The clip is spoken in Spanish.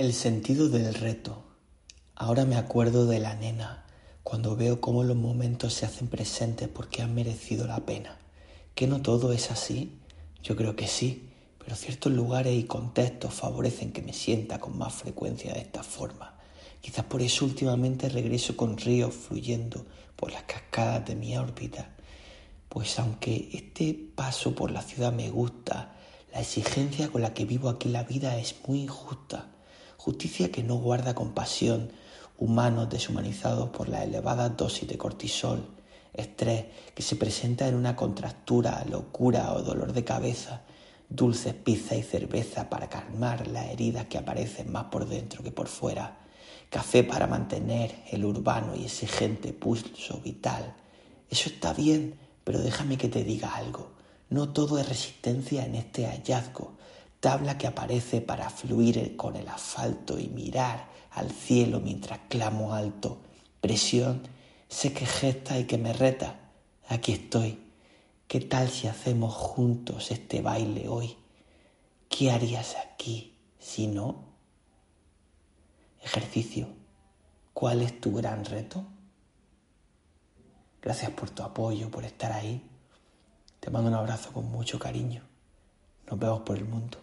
El sentido del reto. Ahora me acuerdo de la nena, cuando veo cómo los momentos se hacen presentes porque han merecido la pena. ¿Que no todo es así? Yo creo que sí, pero ciertos lugares y contextos favorecen que me sienta con más frecuencia de esta forma. Quizás por eso últimamente regreso con ríos fluyendo por las cascadas de mi órbita. Pues aunque este paso por la ciudad me gusta, la exigencia con la que vivo aquí la vida es muy injusta justicia que no guarda compasión, humanos deshumanizados por la elevada dosis de cortisol, estrés que se presenta en una contractura, locura o dolor de cabeza, dulces pizza y cerveza para calmar las heridas que aparecen más por dentro que por fuera, café para mantener el urbano y exigente pulso vital. Eso está bien, pero déjame que te diga algo. No todo es resistencia en este hallazgo tabla que aparece para fluir con el asfalto y mirar al cielo mientras clamo alto, presión, sé que gesta y que me reta, aquí estoy, ¿qué tal si hacemos juntos este baile hoy? ¿Qué harías aquí si no? Ejercicio, ¿cuál es tu gran reto? Gracias por tu apoyo, por estar ahí. Te mando un abrazo con mucho cariño. Nos vemos por el mundo.